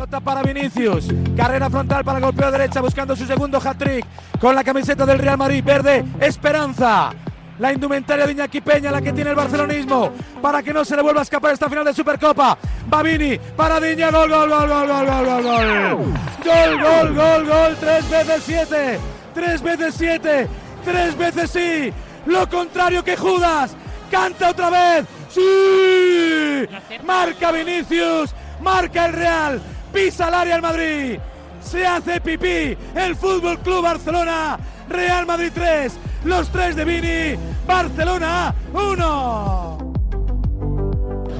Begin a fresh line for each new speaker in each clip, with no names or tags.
Pelota para Vinicius. Carrera frontal para el golpeo derecha buscando su segundo hat-trick con la camiseta del Real Madrid. Verde, esperanza. La indumentaria de Iñaki Peña, la que tiene el barcelonismo, para que no se le vuelva a escapar esta final de Supercopa. Babini, para Diña, gol, gol, gol, gol, gol, gol, gol, gol. Gol, gol, gol, gol, tres veces siete. Tres veces siete. Tres veces sí. Lo contrario que Judas. Canta otra vez. ¡Sí! Marca Vinicius. Marca el Real. Pisa el área el Madrid. Se hace pipí. El Fútbol Club Barcelona. Real Madrid 3. Los tres de Vini. Barcelona 1.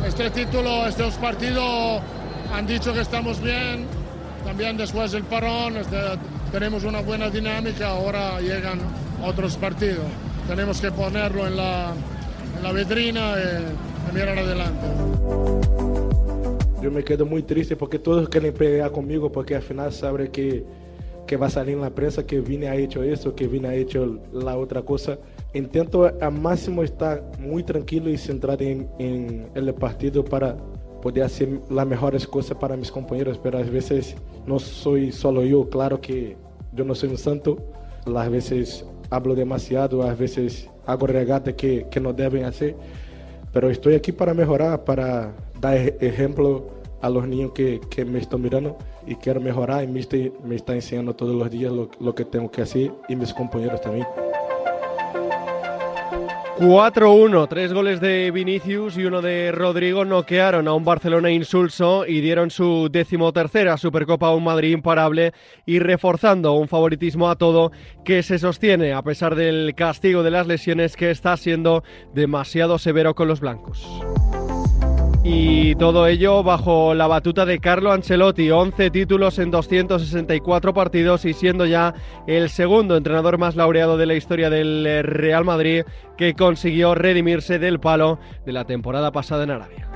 Este título, estos partidos han dicho que estamos bien. También después del parón este, tenemos una buena dinámica. Ahora llegan otros partidos. Tenemos que ponerlo en la, en la vitrina y mirar adelante
yo me quedo muy triste porque todos quieren pelear conmigo porque al final saben que, que va a salir en la prensa que vine ha hecho eso, que vine ha hecho la otra cosa. Intento al máximo estar muy tranquilo y centrado en, el partido para poder hacer las mejores cosas para mis compañeros, pero a veces no soy solo yo, claro que yo no soy un santo, a veces hablo demasiado, a veces hago regata que, que no deben hacer, pero estoy aquí para mejorar, para dar exemplo a los niños que, que me están mirando y quiero mejorar y me está enseñando todos los días lo, lo que tengo que hacer y mis compañeros también.
4-1, tres goles de Vinicius y uno de Rodrigo noquearon a un Barcelona insulso y dieron su decimotercera Supercopa a un Madrid imparable y reforzando un favoritismo a todo que se sostiene a pesar del castigo de las lesiones que está siendo demasiado severo con los blancos. Y todo ello bajo la batuta de Carlo Ancelotti, 11 títulos en 264 partidos y siendo ya el segundo entrenador más laureado de la historia del Real Madrid que consiguió redimirse del palo de la temporada pasada en Arabia.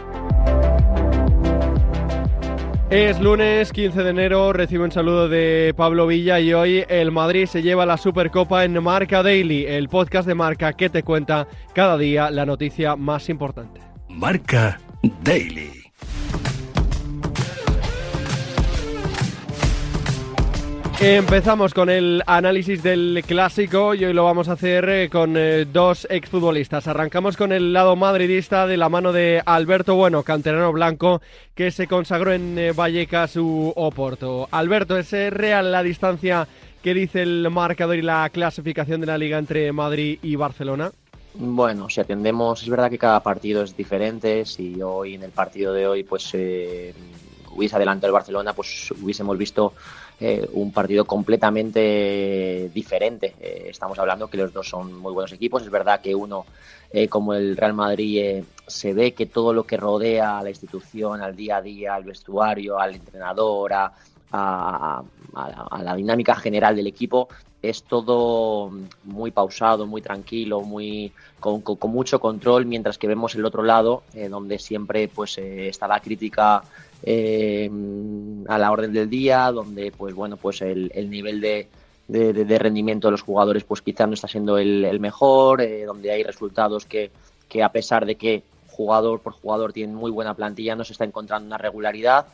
Es lunes 15 de enero, recibo un saludo de Pablo Villa y hoy el Madrid se lleva la Supercopa en Marca Daily, el podcast de Marca que te cuenta cada día la noticia más importante.
Marca Daily.
Empezamos con el análisis del clásico y hoy lo vamos a hacer eh, con eh, dos exfutbolistas. Arrancamos con el lado madridista de la mano de Alberto Bueno, canterano blanco, que se consagró en eh, Vallecas u Oporto. Alberto, ¿es real la distancia que dice el marcador y la clasificación de la liga entre Madrid y Barcelona?
Bueno, si atendemos, es verdad que cada partido es diferente. Si hoy en el partido de hoy pues eh, hubiese adelantado el Barcelona, pues hubiésemos visto eh, un partido completamente diferente. Eh, estamos hablando que los dos son muy buenos equipos. Es verdad que uno, eh, como el Real Madrid, se ve que todo lo que rodea a la institución, al día a día, al vestuario, al entrenador, a, a- a- a la dinámica general del equipo, es todo muy pausado, muy tranquilo, muy con, con- mucho control, mientras que vemos el otro lado, eh, donde siempre pues eh, está la crítica eh, a la orden del día, donde pues bueno pues el, el nivel de, de- rendimiento de los jugadores pues quizás no está siendo el, mejor, eh, donde hay resultados que, que a pesar de que jugador por jugador tienen muy buena plantilla, no se está encontrando una regularidad.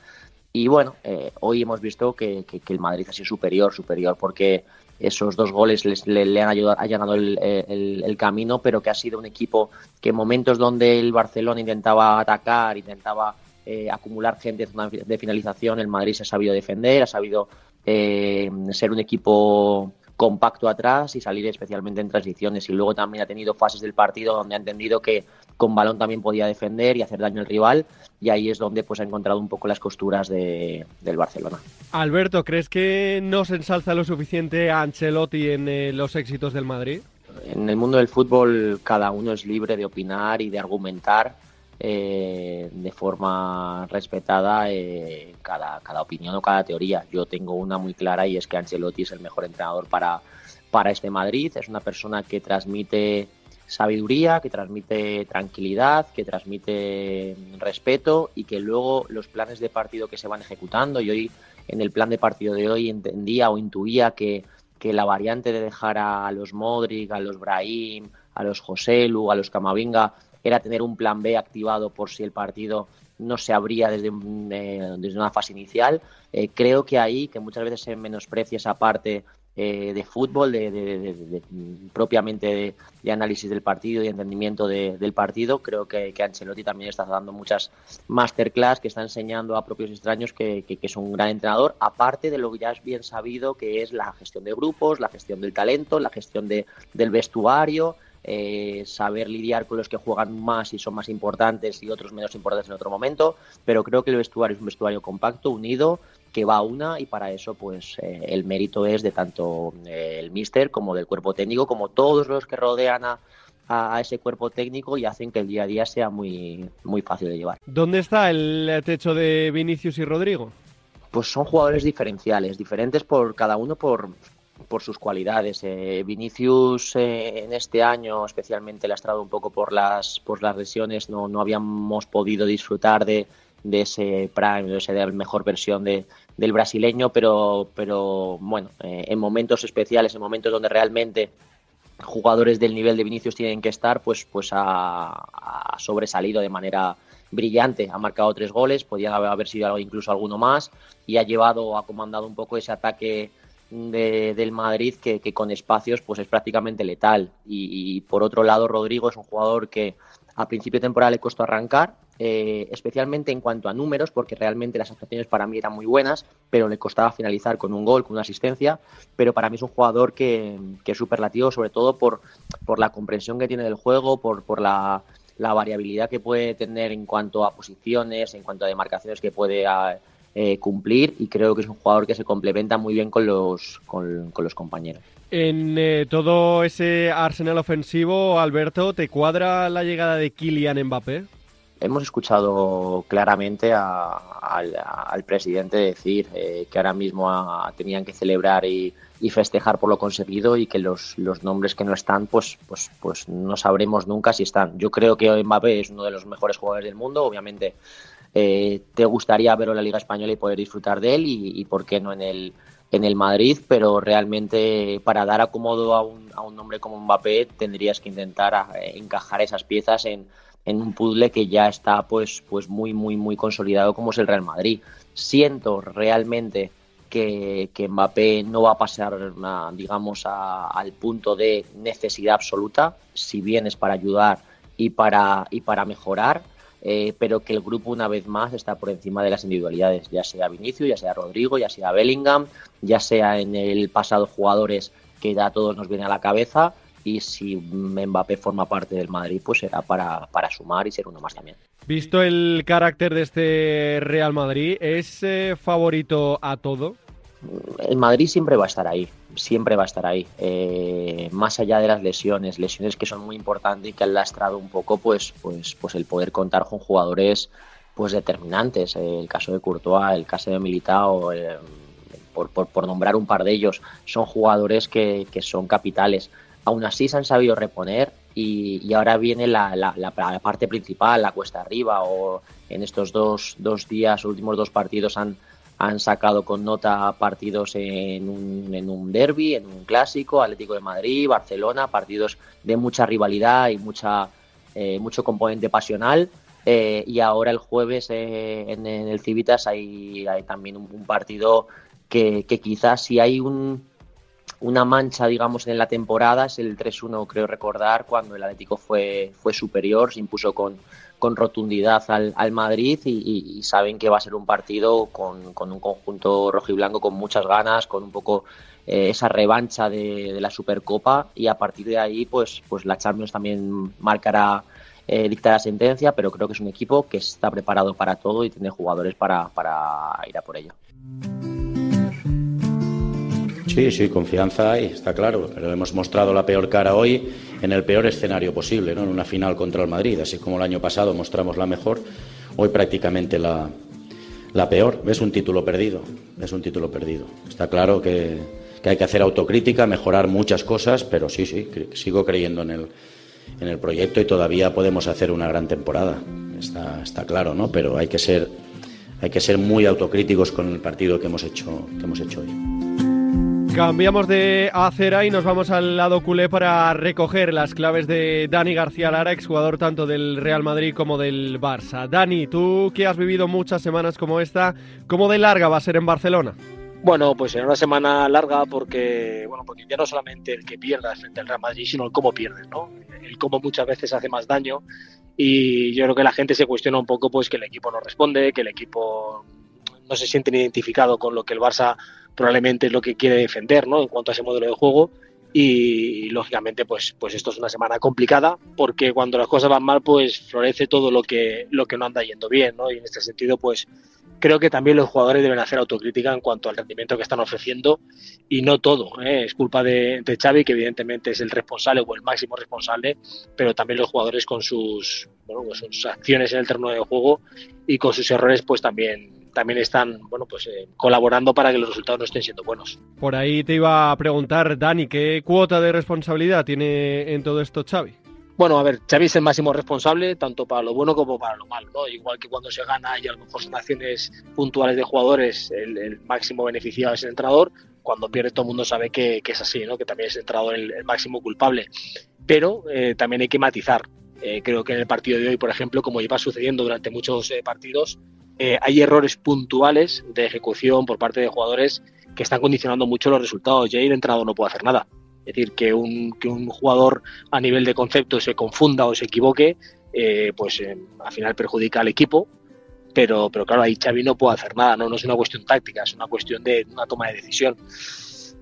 Y bueno, hoy hemos visto que- que el Madrid ha sido superior, superior, porque esos dos goles les- le, le han ayudado, allanado el, el- el camino, pero que ha sido un equipo que en momentos donde el Barcelona intentaba atacar, intentaba eh, acumular gente de finalización, el Madrid se ha sabido defender, ha sabido eh, ser un equipo compacto atrás y salir especialmente en transiciones. Y luego también ha tenido fases del partido donde ha entendido que con balón también podía defender y hacer daño al rival. Y ahí es donde pues ha encontrado un poco las costuras de- del Barcelona.
Alberto, ¿crees que no se ensalza lo suficiente a Ancelotti en eh, los éxitos del Madrid?
En el mundo del fútbol cada uno es libre de opinar y de argumentar eh, de forma respetada eh, cada, cada opinión o cada teoría. Yo tengo una muy clara y es que Ancelotti es el mejor entrenador para, para este Madrid. Es una persona que transmite sabiduría, que transmite tranquilidad, que transmite respeto y que luego los planes de partido que se van ejecutando, y hoy en el plan de partido de hoy entendía o intuía que, que la variante de dejar a los Modric, a los Brahim, a los Joselu, a los Camavinga, era tener un plan B activado por si el partido no se abría desde, eh, desde una fase inicial. Eh, creo que ahí, que muchas veces se menosprecia esa parte eh, de fútbol, de, propiamente de, análisis del partido y entendimiento del partido. Creo que, que, Ancelotti también está dando muchas masterclass, que está enseñando a propios extraños que, que, es un gran entrenador, aparte de lo que ya es bien sabido, que es la gestión de grupos, la gestión del talento, la gestión de, del vestuario. Eh, saber lidiar con los que juegan más y son más importantes y otros menos importantes en otro momento, pero creo que el vestuario es un vestuario compacto, unido, que va a una y para eso pues eh, el mérito es de tanto eh, el míster como del cuerpo técnico, como todos los que rodean a, a, ese cuerpo técnico y hacen que el día a día sea muy, muy fácil de llevar.
¿Dónde está el techo de Vinicius y Rodrigo?
Pues son jugadores diferenciales, diferentes por cada uno por, por sus cualidades. Eh, Vinicius en este año, especialmente lastrado un poco por las, por las lesiones, no, no habíamos podido disfrutar de, de ese prime, de esa mejor versión de, del brasileño, pero, pero bueno, eh, en momentos especiales, en momentos donde realmente jugadores del nivel de Vinicius tienen que estar, pues, pues ha, sobresalido de manera brillante, ha marcado tres goles, podía haber sido incluso alguno más y ha llevado, ha comandado un poco ese ataque del Madrid que, con espacios pues es prácticamente letal. Y, y, por otro lado Rodrigo es un jugador que a principio de temporada le costó arrancar eh, especialmente en cuanto a números, porque realmente las actuaciones para mí eran muy buenas, pero le costaba finalizar con un gol, con una asistencia, pero para mí es un jugador que, es superlativo, sobre todo por, por la comprensión que tiene del juego, por, por la, variabilidad que puede tener en cuanto a posiciones, en cuanto a demarcaciones que puede eh, cumplir y creo que es un jugador que se complementa muy bien con los, con, los compañeros.
En eh, todo ese arsenal ofensivo, Alberto, ¿te cuadra la llegada de Kylian Mbappé?
Hemos escuchado claramente al, presidente decir eh, que ahora mismo tenían que celebrar y, festejar por lo conseguido y que los, nombres que no están, pues, pues, pues no sabremos nunca si están. Yo creo que Mbappé es uno de los mejores jugadores del mundo, obviamente eh, te gustaría verlo en la Liga Española y poder disfrutar de él y, por qué no en el, en el Madrid, pero realmente para dar acomodo a un, a un nombre como Mbappé tendrías que intentar eh, encajar esas piezas en en un puzzle que ya está pues, pues muy, muy, muy consolidado como es el Real Madrid. Siento realmente que, que Mbappé no va a pasar, digamos, al punto de necesidad absoluta, si bien es para ayudar y para, y para mejorar, eh, pero que el grupo una vez más está por encima de las individualidades, ya sea Vinicius, ya sea Rodrigo, ya sea Bellingham, ya sea en el pasado jugadores que ya a todos nos viene a la cabeza, y si Mbappé forma parte del Madrid, pues será para, sumar y ser uno más también.
Visto el carácter de este Real Madrid, ¿es eh, favorito a todo?
El Madrid siempre va a estar ahí, siempre va a estar ahí. Eh, más allá de las lesiones, lesiones que son muy importantes y que han lastrado un poco, pues, pues, pues el poder contar con jugadores pues determinantes. El caso de Courtois, el caso de Militao, eh, por, por, nombrar un par de ellos, son jugadores que, que son capitales aún así se han sabido reponer y, ahora viene la, la, parte principal, la cuesta arriba, o en estos dos, dos días, últimos dos partidos han, han sacado con nota partidos en un, en un derby, en un clásico, Atlético de Madrid, Barcelona, partidos de mucha rivalidad y mucha, eh, mucho componente pasional. Eh, y ahora el jueves eh, en, el Civitas hay, hay también un, partido que, que, quizás si hay un, una mancha, digamos, en la temporada es el 3-1, creo recordar, cuando el Atlético fue, fue superior, se impuso con, con rotundidad al, al Madrid y, saben que va a ser un partido con, con, un conjunto rojo y blanco con muchas ganas, con un poco eh, esa revancha de, la Supercopa y a partir de ahí, pues, pues la Champions también marcará, eh, dictará sentencia, pero creo que es un equipo que está preparado para todo y tiene jugadores para, para ir a por ello.
Sí, sí, confianza hay, está claro, pero hemos mostrado la peor cara hoy en el peor escenario posible, ¿no? en una final contra el Madrid, así como el año pasado mostramos la mejor, hoy prácticamente la, la peor. Es un título perdido, es un título perdido. Está claro que, hay que hacer autocrítica, mejorar muchas cosas, pero sí, sí, sigo creyendo en el, en el proyecto y todavía podemos hacer una gran temporada. Está, está claro, ¿no? Pero hay que ser hay que ser muy autocríticos con el partido que hemos hecho que hemos hecho hoy.
Cambiamos de acera y nos vamos al lado culé para recoger las claves de Dani García Lara, exjugador tanto del Real Madrid como del Barça. Dani, tú que has vivido muchas semanas como esta, ¿cómo de larga va a ser en Barcelona?
Bueno, pues en una semana larga porque, bueno, porque ya no solamente el que pierda frente al Real Madrid, sino el cómo pierdes, ¿no? El cómo muchas veces hace más daño y yo creo que la gente se cuestiona un poco pues que el equipo no responde, que el equipo no se siente identificado con lo que el Barça probablemente es lo que quiere defender, ¿no? En cuanto a ese modelo de juego y, lógicamente pues pues esto es una semana complicada porque cuando las cosas van mal pues florece todo lo que lo que no anda yendo bien, ¿no? Y en este sentido pues creo que también los jugadores deben hacer autocrítica en cuanto al rendimiento que están ofreciendo y no todo. ¿eh? Es culpa de, de, Xavi, que evidentemente es el responsable o el máximo responsable, pero también los jugadores con sus, bueno, con sus acciones en el terreno de juego y con sus errores, pues también también están bueno pues eh, colaborando para que los resultados no estén siendo buenos.
Por ahí te iba a preguntar, Dani, ¿qué cuota de responsabilidad tiene en todo esto Xavi?
Bueno, a ver, Xavi es el máximo responsable tanto para lo bueno como para lo malo, ¿no? Igual que cuando se gana y a lo mejor son acciones puntuales de jugadores, el, el máximo beneficiado es el entrenador, cuando pierde todo el mundo sabe que, que es así, ¿no? Que también es el entrenador el, el máximo culpable. Pero eh, también hay que matizar. Eh, creo que en el partido de hoy, por ejemplo, como lleva sucediendo durante muchos eh, partidos, hay errores puntuales de ejecución por parte de jugadores que están condicionando mucho los resultados y ahí el entrenador no puede hacer nada. Es decir, que un, que un jugador a nivel de concepto se confunda o se equivoque, eh, pues eh, al final perjudica al equipo. Pero, pero claro, ahí Xavi no puede hacer nada, ¿no? no es una cuestión táctica, es una cuestión de una toma de decisión.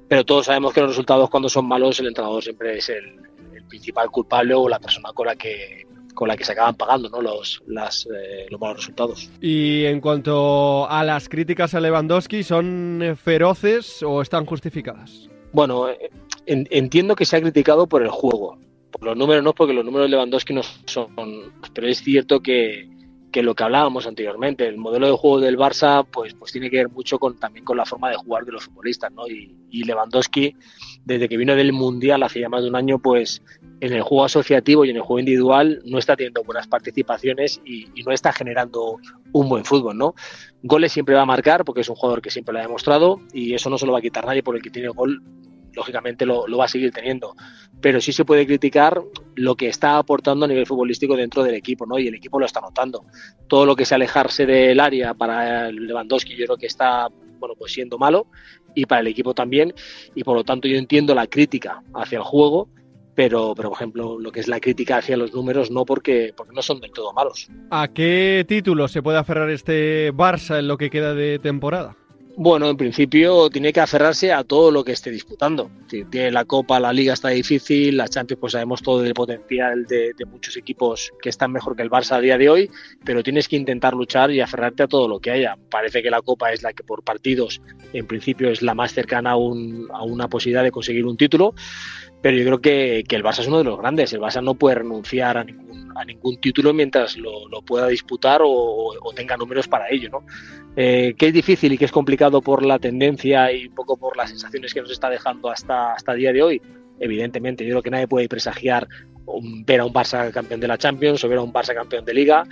Pero todos sabemos que los resultados cuando son malos, el entrenador siempre es el, el principal culpable o la persona con la que, con la que se acaban pagando ¿no? los, las, eh, los malos resultados.
Y en cuanto a las críticas a Lewandowski, ¿son feroces o están justificadas?
Bueno, en, entiendo que se ha criticado por el juego. Por los números no, porque los números de Lewandowski no son. Pero es cierto que, que lo que hablábamos anteriormente, el modelo de juego del Barça, pues, pues tiene que ver mucho con, también con la forma de jugar de los futbolistas, ¿no? Y, y Lewandowski, desde que vino del Mundial hace ya más de un año, pues en el juego asociativo y en el juego individual no está teniendo buenas participaciones y, no está generando un buen fútbol, ¿no? Goles siempre va a marcar porque es un jugador que siempre lo ha demostrado y eso no se lo va a quitar nadie por el que tiene gol lógicamente lo, lo, va a seguir teniendo. Pero sí se puede criticar lo que está aportando a nivel futbolístico dentro del equipo, ¿no? Y el equipo lo está notando. Todo lo que sea alejarse del área para Lewandowski yo creo que está, bueno, pues siendo malo y para el equipo también. Y por lo tanto yo entiendo la crítica hacia el juego, pero, pero, por ejemplo, lo que es la crítica hacia los números no porque, porque no son del todo malos.
¿A qué título se puede aferrar este Barça en lo que queda de temporada?
Bueno, en principio tiene que aferrarse a todo lo que esté disputando. Tiene la Copa, la Liga está difícil, la Champions, pues sabemos todo del potencial de, muchos equipos que están mejor que el Barça a día de hoy, pero tienes que intentar luchar y aferrarte a todo lo que haya. Parece que la Copa es la que por partidos, en principio, es la más cercana a, un, a una posibilidad de conseguir un título, pero yo creo que, el Barça es uno de los grandes. El Barça no puede renunciar a ningún, a ningún título mientras lo, pueda disputar o, o, tenga números para ello, ¿no? Eh, que es difícil y que es complicado por la tendencia y un poco por las sensaciones que nos está dejando hasta, hasta el día de hoy. Evidentemente, yo creo que nadie puede presagiar ver a un Barça campeón de la Champions o ver a un Barça campeón de Liga.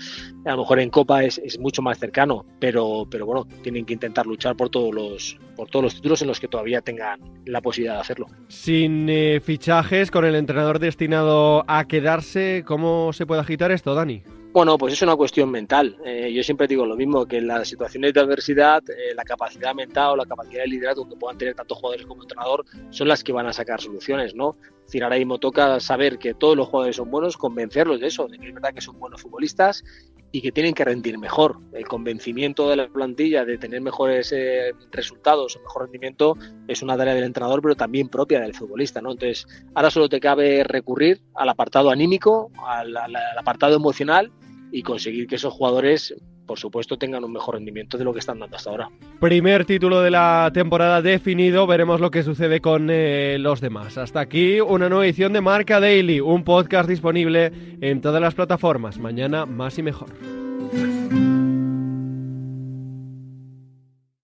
A lo mejor en Copa es, es mucho más cercano, pero, pero bueno, tienen que intentar luchar por todos los por todos los títulos en los que todavía tengan la posibilidad de hacerlo.
Sin eh, fichajes, con el entrenador destinado a quedarse, ¿cómo se puede agitar esto, Dani?
Bueno, pues es una cuestión mental. Eh, yo siempre digo lo mismo, que en las situaciones de adversidad, eh, la capacidad mental o la capacidad de liderazgo que puedan tener tanto jugadores como entrenador son las que van a sacar soluciones, ¿no? Es ahora mismo toca saber que todos los jugadores son buenos, convencerlos de eso, de que es verdad que son buenos futbolistas y que tienen que rendir mejor. El convencimiento de la plantilla de tener mejores eh, resultados o mejor rendimiento es una tarea del entrenador, pero también propia del futbolista, ¿no? Entonces, ahora solo te cabe recurrir al apartado anímico, al apartado emocional y conseguir que esos jugadores, por supuesto, tengan un mejor rendimiento de lo que están dando hasta ahora.
Primer título de la temporada definido, veremos lo que sucede con eh, los demás. Hasta aquí una nueva edición de Marca Daily, un podcast disponible en todas las plataformas. Mañana más y mejor.